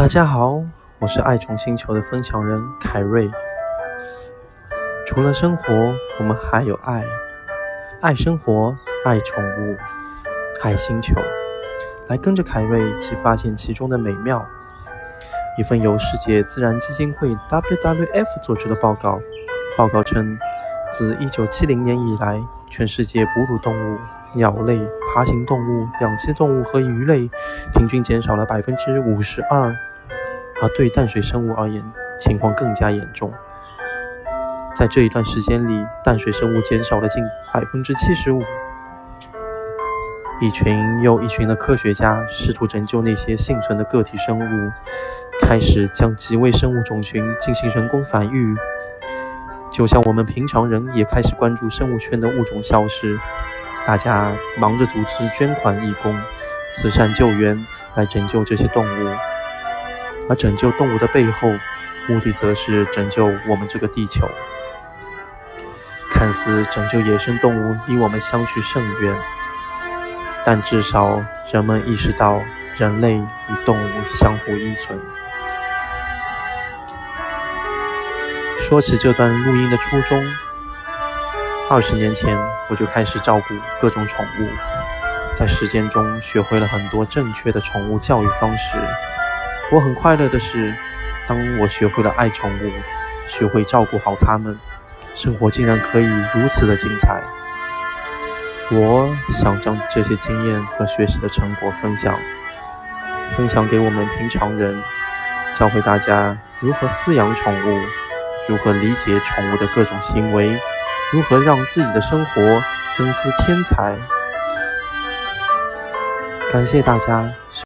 大家好，我是爱宠星球的分享人凯瑞。除了生活，我们还有爱，爱生活，爱宠物，爱星球。来跟着凯瑞一起发现其中的美妙。一份由世界自然基金会 （WWF） 做出的报告，报告称，自1970年以来，全世界哺乳动物、鸟类、爬行动物、两栖动物和鱼类平均减少了百分之五十二。而对淡水生物而言，情况更加严重。在这一段时间里，淡水生物减少了近百分之七十五。一群又一群的科学家试图拯救那些幸存的个体生物，开始将极微生物种群进行人工繁育。就像我们平常人也开始关注生物圈的物种消失，大家忙着组织捐款义工、慈善救援来拯救这些动物。而拯救动物的背后，目的则是拯救我们这个地球。看似拯救野生动物离我们相去甚远，但至少人们意识到人类与动物相互依存。说起这段录音的初衷，二十年前我就开始照顾各种宠物，在实践中学会了很多正确的宠物教育方式。我很快乐的是，当我学会了爱宠物，学会照顾好它们，生活竟然可以如此的精彩。我想将这些经验和学习的成果分享，分享给我们平常人，教会大家如何饲养宠物，如何理解宠物的各种行为，如何让自己的生活增姿添彩。感谢大家。